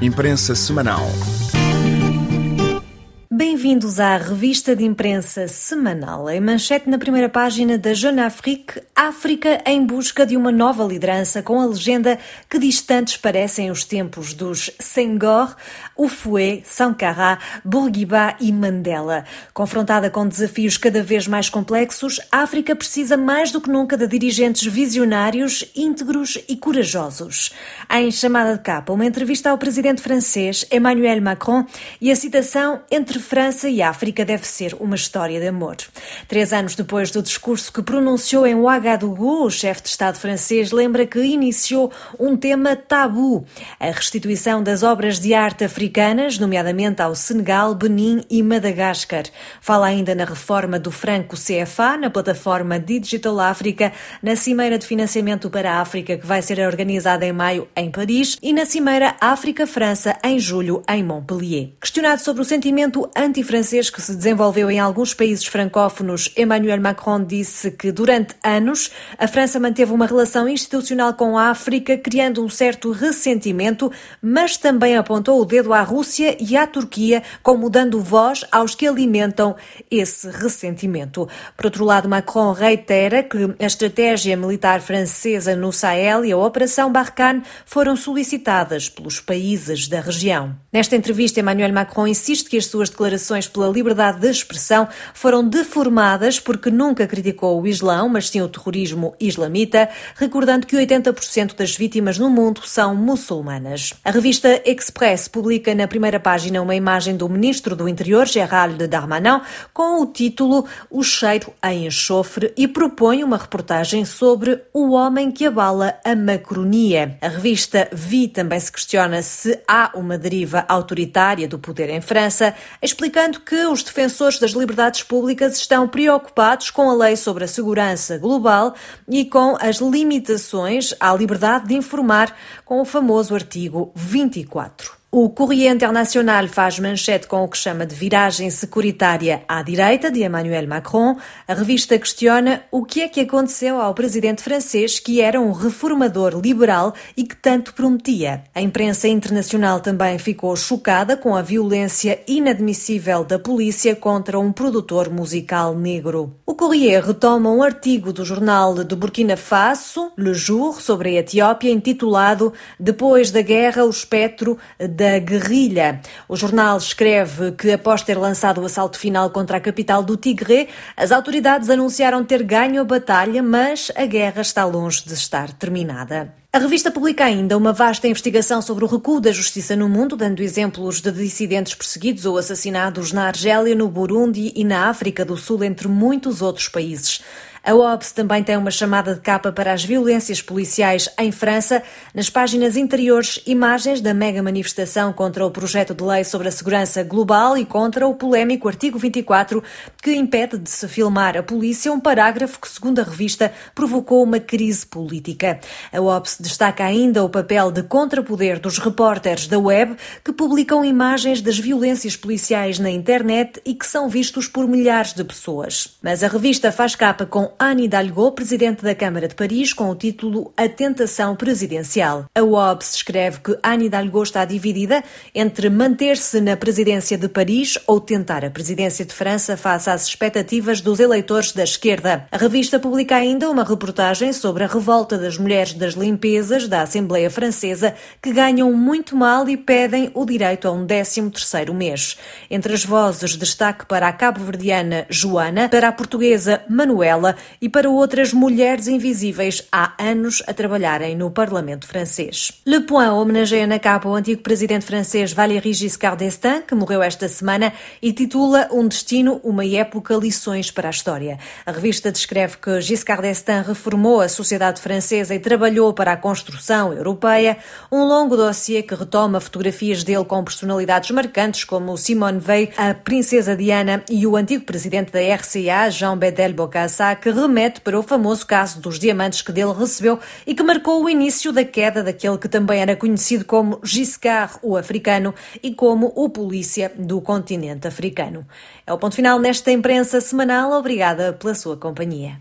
Imprensa Semanal. Bem-vindos à revista de imprensa semanal. Em manchete na primeira página da Jeune Afrique, África em busca de uma nova liderança, com a legenda que distantes parecem os tempos dos Senghor, Ufue, Sankara, Bourguiba e Mandela. Confrontada com desafios cada vez mais complexos, África precisa mais do que nunca de dirigentes visionários, íntegros e corajosos. Em chamada de capa, uma entrevista ao presidente francês Emmanuel Macron e a citação entre França e África deve ser uma história de amor. Três anos depois do discurso que pronunciou em Ouagadougou, o chefe de Estado francês lembra que iniciou um tema tabu, a restituição das obras de arte africanas, nomeadamente ao Senegal, Benin e Madagascar. Fala ainda na reforma do franco CFA, na plataforma Digital África, na Cimeira de Financiamento para a África, que vai ser organizada em maio em Paris, e na Cimeira África-França, em julho, em Montpellier. Questionado sobre o sentimento anti-francês que se desenvolveu em alguns países francófonos, Emmanuel Macron disse que durante anos a França manteve uma relação institucional com a África, criando um certo ressentimento, mas também apontou o dedo à Rússia e à Turquia, como dando voz aos que alimentam esse ressentimento. Por outro lado, Macron reitera que a estratégia militar francesa no Sahel e a Operação Barkhane foram solicitadas pelos países da região. Nesta entrevista, Emmanuel Macron insiste que as suas declarações declarações pela liberdade de expressão foram deformadas porque nunca criticou o Islão, mas sim o terrorismo islamita, recordando que 80% das vítimas no mundo são muçulmanas. A revista Express publica na primeira página uma imagem do ministro do Interior, Gérald Darmanin, com o título O cheiro a enxofre e propõe uma reportagem sobre o homem que abala a macronia. A revista Vi também se questiona se há uma deriva autoritária do poder em França, explicando que os defensores das liberdades públicas estão preocupados com a lei sobre a segurança global e com as limitações à liberdade de informar, com o famoso artigo 24. O Correio Internacional faz manchete com o que chama de viragem securitária à direita de Emmanuel Macron. A revista questiona o que é que aconteceu ao presidente francês, que era um reformador liberal e que tanto prometia. A imprensa internacional também ficou chocada com a violência inadmissível da polícia contra um produtor musical negro. O Correio retoma um artigo do jornal do Burkina Faso, Le Jour, sobre a Etiópia, intitulado Depois da Guerra, o espectro da da guerrilha. O jornal escreve que, após ter lançado o assalto final contra a capital do Tigre, as autoridades anunciaram ter ganho a batalha, mas a guerra está longe de estar terminada. A revista publica ainda uma vasta investigação sobre o recuo da justiça no mundo, dando exemplos de dissidentes perseguidos ou assassinados na Argélia, no Burundi e na África do Sul, entre muitos outros países. A OBS também tem uma chamada de capa para as violências policiais em França. Nas páginas interiores, imagens da mega manifestação contra o projeto de lei sobre a segurança global e contra o polémico artigo 24, que impede de se filmar a polícia, um parágrafo que, segundo a revista, provocou uma crise política. A OBS destaca ainda o papel de contrapoder dos repórteres da web que publicam imagens das violências policiais na internet e que são vistos por milhares de pessoas. Mas a revista faz capa com Anne Hidalgo, presidente da Câmara de Paris, com o título A Tentação Presidencial. A UOBS escreve que Anne Hidalgo está dividida entre manter-se na presidência de Paris ou tentar a presidência de França face às expectativas dos eleitores da esquerda. A revista publica ainda uma reportagem sobre a revolta das mulheres das limpezas da Assembleia Francesa que ganham muito mal e pedem o direito a um 13 terceiro mês. Entre as vozes, destaque para a cabo-verdiana Joana, para a portuguesa Manuela e para outras mulheres invisíveis há anos a trabalharem no Parlamento francês. Le Point homenageia na capa o antigo presidente francês Valéry Giscard d'Estaing, que morreu esta semana, e titula Um Destino, uma época, lições para a história. A revista descreve que Giscard d'Estaing reformou a sociedade francesa e trabalhou para a construção europeia, um longo dossiê que retoma fotografias dele com personalidades marcantes como Simone Weil, a princesa Diana e o antigo presidente da RCA, Jean Bedel Bokassa, que remete para o famoso caso dos diamantes que dele recebeu e que marcou o início da queda daquele que também era conhecido como Giscard, o africano, e como o polícia do continente africano. É o ponto final nesta imprensa semanal. Obrigada pela sua companhia.